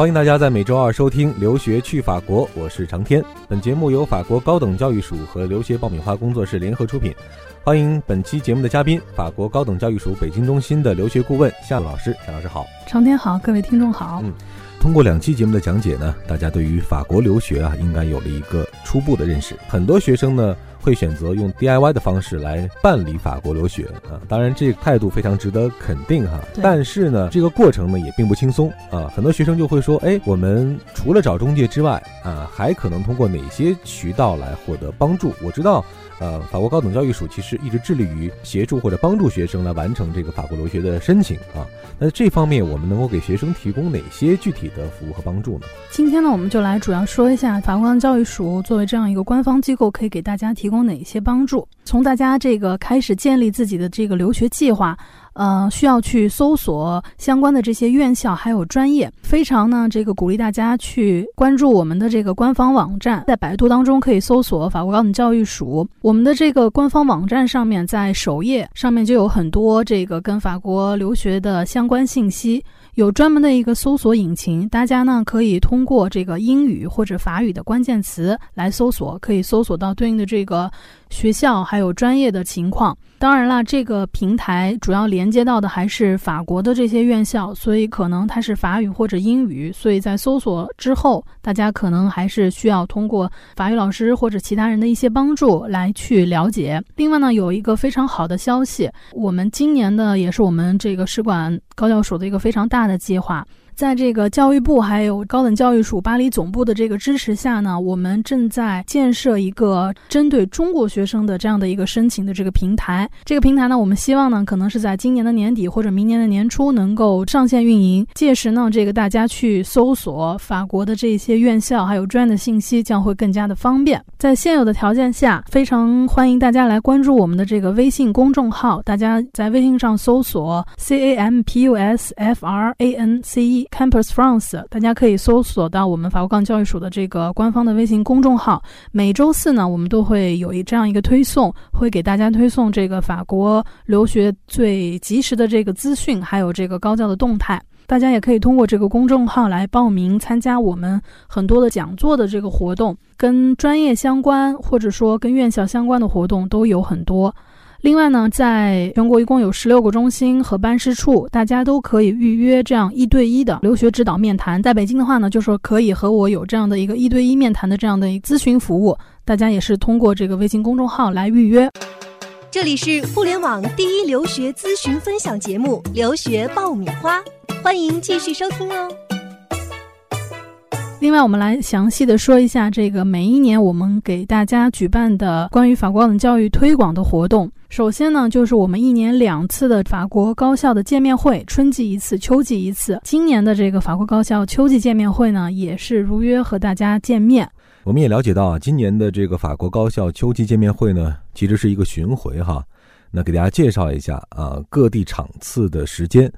欢迎大家在每周二收听《留学去法国》，我是长天。本节目由法国高等教育署和留学爆米花工作室联合出品。欢迎本期节目的嘉宾，法国高等教育署北京中心的留学顾问夏老师。夏老师好，长天好，各位听众好。嗯，通过两期节目的讲解呢，大家对于法国留学啊，应该有了一个初步的认识。很多学生呢。会选择用 DIY 的方式来办理法国留学啊，当然这个态度非常值得肯定哈。但是呢，这个过程呢也并不轻松啊。很多学生就会说，哎，我们除了找中介之外啊，还可能通过哪些渠道来获得帮助？我知道。呃，法国高等教育署其实一直致力于协助或者帮助学生来完成这个法国留学的申请啊。那这方面我们能够给学生提供哪些具体的服务和帮助呢？今天呢，我们就来主要说一下法国高等教育署作为这样一个官方机构，可以给大家提提供哪些帮助。从大家这个开始建立自己的这个留学计划。呃，需要去搜索相关的这些院校还有专业，非常呢，这个鼓励大家去关注我们的这个官方网站，在百度当中可以搜索法国高等教育署，我们的这个官方网站上面，在首页上面就有很多这个跟法国留学的相关信息，有专门的一个搜索引擎，大家呢可以通过这个英语或者法语的关键词来搜索，可以搜索到对应的这个学校还有专业的情况。当然啦，这个平台主要连接到的还是法国的这些院校，所以可能它是法语或者英语，所以在搜索之后，大家可能还是需要通过法语老师或者其他人的一些帮助来去了解。另外呢，有一个非常好的消息，我们今年的也是我们这个使馆高教署的一个非常大的计划。在这个教育部还有高等教育署巴黎总部的这个支持下呢，我们正在建设一个针对中国学生的这样的一个申请的这个平台。这个平台呢，我们希望呢，可能是在今年的年底或者明年的年初能够上线运营。届时呢，这个大家去搜索法国的这些院校还有专业的信息将会更加的方便。在现有的条件下，非常欢迎大家来关注我们的这个微信公众号。大家在微信上搜索 C A M P U S F R A N C E。Campus France，大家可以搜索到我们法国高等教育署的这个官方的微信公众号。每周四呢，我们都会有一这样一个推送，会给大家推送这个法国留学最及时的这个资讯，还有这个高教的动态。大家也可以通过这个公众号来报名参加我们很多的讲座的这个活动，跟专业相关或者说跟院校相关的活动都有很多。另外呢，在全国一共有十六个中心和办事处，大家都可以预约这样一对一的留学指导面谈。在北京的话呢，就说可以和我有这样的一个一对一面谈的这样的咨询服务。大家也是通过这个微信公众号来预约。这里是互联网第一留学咨询分享节目《留学爆米花》，欢迎继续收听哦。另外，我们来详细的说一下这个每一年我们给大家举办的关于法国高等教育推广的活动。首先呢，就是我们一年两次的法国高校的见面会，春季一次，秋季一次。今年的这个法国高校秋季见面会呢，也是如约和大家见面。我们也了解到啊，今年的这个法国高校秋季见面会呢，其实是一个巡回哈。那给大家介绍一下啊，各地场次的时间。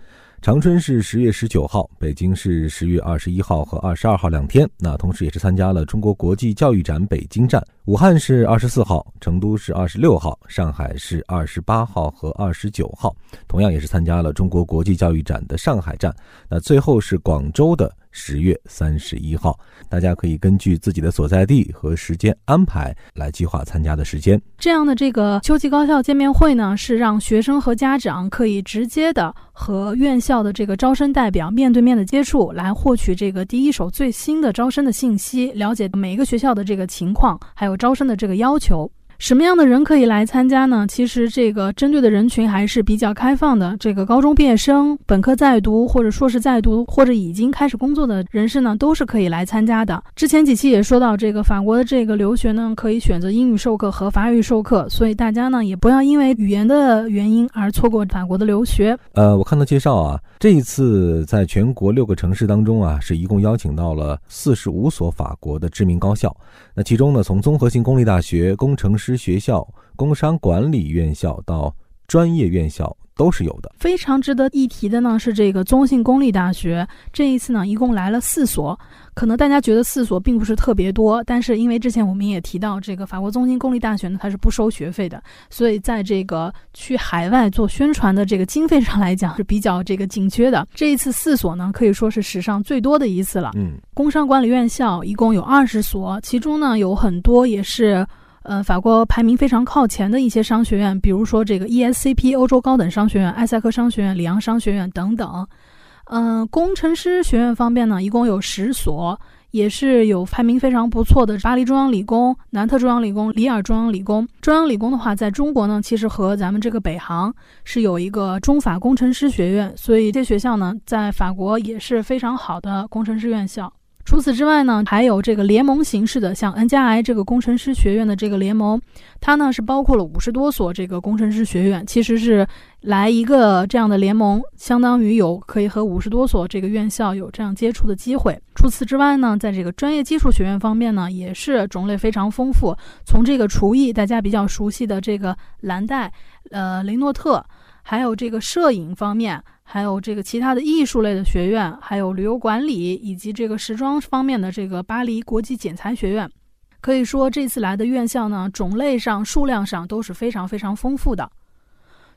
长春是十月十九号，北京是十月二十一号和二十二号两天。那同时也是参加了中国国际教育展北京站。武汉是二十四号，成都是二十六号，上海是二十八号和二十九号，同样也是参加了中国国际教育展的上海站。那最后是广州的。十月三十一号，大家可以根据自己的所在地和时间安排来计划参加的时间。这样的这个秋季高校见面会呢，是让学生和家长可以直接的和院校的这个招生代表面对面的接触，来获取这个第一手最新的招生的信息，了解每一个学校的这个情况，还有招生的这个要求。什么样的人可以来参加呢？其实这个针对的人群还是比较开放的。这个高中毕业生、本科在读或者硕士在读或者已经开始工作的人士呢，都是可以来参加的。之前几期也说到，这个法国的这个留学呢，可以选择英语授课和法语授课，所以大家呢也不要因为语言的原因而错过法国的留学。呃，我看到介绍啊，这一次在全国六个城市当中啊，是一共邀请到了四十五所法国的知名高校。那其中呢，从综合性公立大学、工程师学校、工商管理院校到专业院校。都是有的。非常值得一提的呢是这个中信公立大学，这一次呢一共来了四所。可能大家觉得四所并不是特别多，但是因为之前我们也提到，这个法国中心公立大学呢它是不收学费的，所以在这个去海外做宣传的这个经费上来讲是比较这个紧缺的。这一次四所呢可以说是史上最多的一次了。嗯，工商管理院校一共有二十所，其中呢有很多也是。呃，法国排名非常靠前的一些商学院，比如说这个 ESCP 欧洲高等商学院、埃塞克商学院、里昂商学院等等。嗯，工程师学院方面呢，一共有十所，也是有排名非常不错的，巴黎中央理工、南特中央理工、里尔中央理工。中央理工的话，在中国呢，其实和咱们这个北航是有一个中法工程师学院，所以这学校呢，在法国也是非常好的工程师院校。除此之外呢，还有这个联盟形式的，像 N 加 I 这个工程师学院的这个联盟，它呢是包括了五十多所这个工程师学院，其实是来一个这样的联盟，相当于有可以和五十多所这个院校有这样接触的机会。除此之外呢，在这个专业技术学院方面呢，也是种类非常丰富，从这个厨艺大家比较熟悉的这个蓝带，呃雷诺特，还有这个摄影方面。还有这个其他的艺术类的学院，还有旅游管理以及这个时装方面的这个巴黎国际剪裁学院，可以说这次来的院校呢，种类上、数量上都是非常非常丰富的。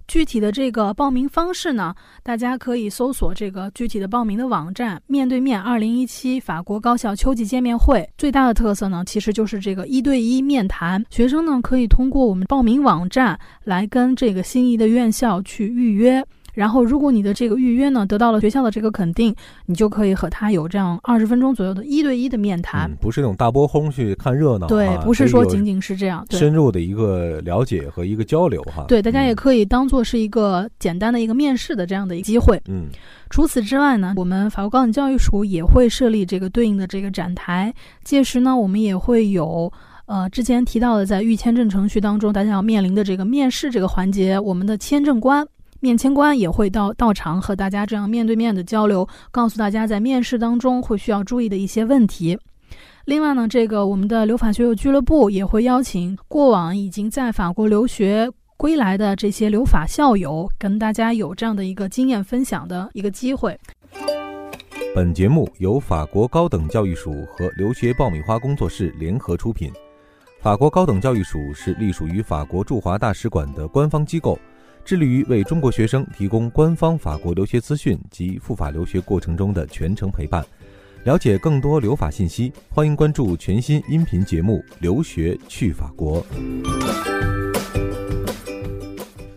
具体的这个报名方式呢，大家可以搜索这个具体的报名的网站“面对面二零一七法国高校秋季见面会”。最大的特色呢，其实就是这个一对一面谈，学生呢可以通过我们报名网站来跟这个心仪的院校去预约。然后，如果你的这个预约呢得到了学校的这个肯定，你就可以和他有这样二十分钟左右的一对一的面谈，不是那种大波轰去看热闹，对，不是说仅仅是这样，深入的一个了解和一个交流哈。对，大家也可以当做是一个简单的一个面试的这样的一个机会。嗯，除此之外呢，我们法国高等教育署也会设立这个对应的这个展台，届时呢，我们也会有呃之前提到的在预签证程序当中大家要面临的这个面试这个环节，我们的签证官。面签官也会到到场和大家这样面对面的交流，告诉大家在面试当中会需要注意的一些问题。另外呢，这个我们的留法学友俱乐部也会邀请过往已经在法国留学归来的这些留法校友，跟大家有这样的一个经验分享的一个机会。本节目由法国高等教育署和留学爆米花工作室联合出品。法国高等教育署是隶属于法国驻华大使馆的官方机构。致力于为中国学生提供官方法国留学资讯及赴法留学过程中的全程陪伴。了解更多留法信息，欢迎关注全新音频节目《留学去法国》。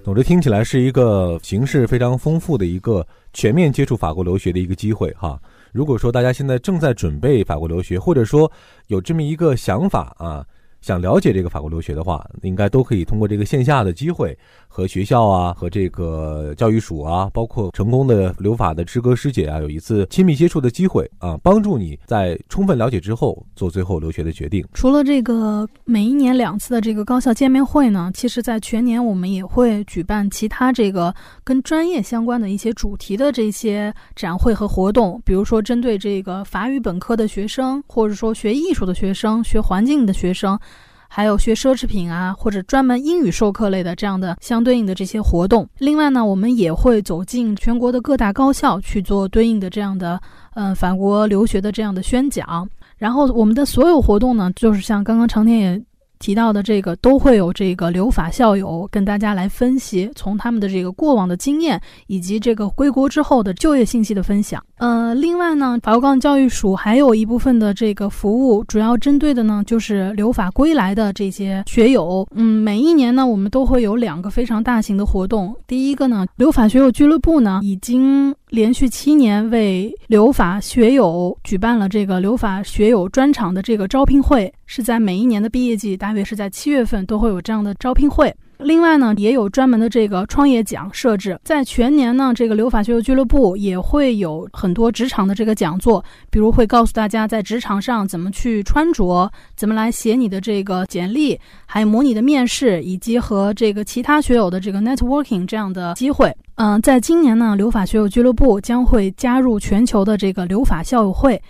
总之，听起来是一个形式非常丰富的一个全面接触法国留学的一个机会哈。如果说大家现在正在准备法国留学，或者说有这么一个想法啊。想了解这个法国留学的话，应该都可以通过这个线下的机会，和学校啊，和这个教育署啊，包括成功的留法的师哥师姐啊，有一次亲密接触的机会啊，帮助你在充分了解之后做最后留学的决定。除了这个每一年两次的这个高校见面会呢，其实在全年我们也会举办其他这个跟专业相关的一些主题的这些展会和活动，比如说针对这个法语本科的学生，或者说学艺术的学生、学环境的学生。还有学奢侈品啊，或者专门英语授课类的这样的相对应的这些活动。另外呢，我们也会走进全国的各大高校去做对应的这样的，嗯，法国留学的这样的宣讲。然后我们的所有活动呢，就是像刚刚长天也。提到的这个都会有这个留法校友跟大家来分析，从他们的这个过往的经验以及这个归国之后的就业信息的分享。呃，另外呢，法国高教育署还有一部分的这个服务，主要针对的呢就是留法归来的这些学友。嗯，每一年呢，我们都会有两个非常大型的活动。第一个呢，留法学友俱乐部呢已经。连续七年为留法学友举办了这个留法学友专场的这个招聘会，是在每一年的毕业季，大约是在七月份都会有这样的招聘会。另外呢，也有专门的这个创业奖设置，在全年呢，这个留法学友俱乐部也会有很多职场的这个讲座，比如会告诉大家在职场上怎么去穿着，怎么来写你的这个简历，还有模拟的面试，以及和这个其他学友的这个 networking 这样的机会。嗯，在今年呢，留法学友俱乐部将会加入全球的这个留法校友会，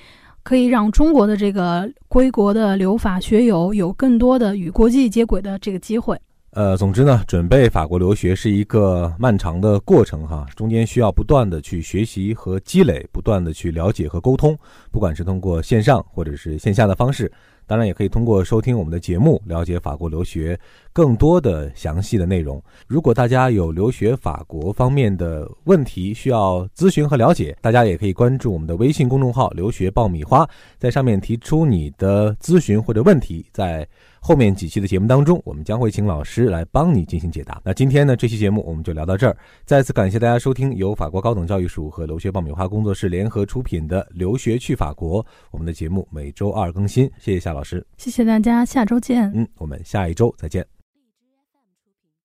可以让中国的这个归国的留法学友有更多的与国际接轨的这个机会。呃，总之呢，准备法国留学是一个漫长的过程哈，中间需要不断的去学习和积累，不断的去了解和沟通，不管是通过线上或者是线下的方式。当然，也可以通过收听我们的节目，了解法国留学更多的详细的内容。如果大家有留学法国方面的问题需要咨询和了解，大家也可以关注我们的微信公众号“留学爆米花”，在上面提出你的咨询或者问题，在后面几期的节目当中，我们将会请老师来帮你进行解答。那今天呢，这期节目我们就聊到这儿。再次感谢大家收听由法国高等教育署和留学爆米花工作室联合出品的《留学去法国》，我们的节目每周二更新。谢谢夏老师，谢谢大家，下周见。嗯，我们下一周再见。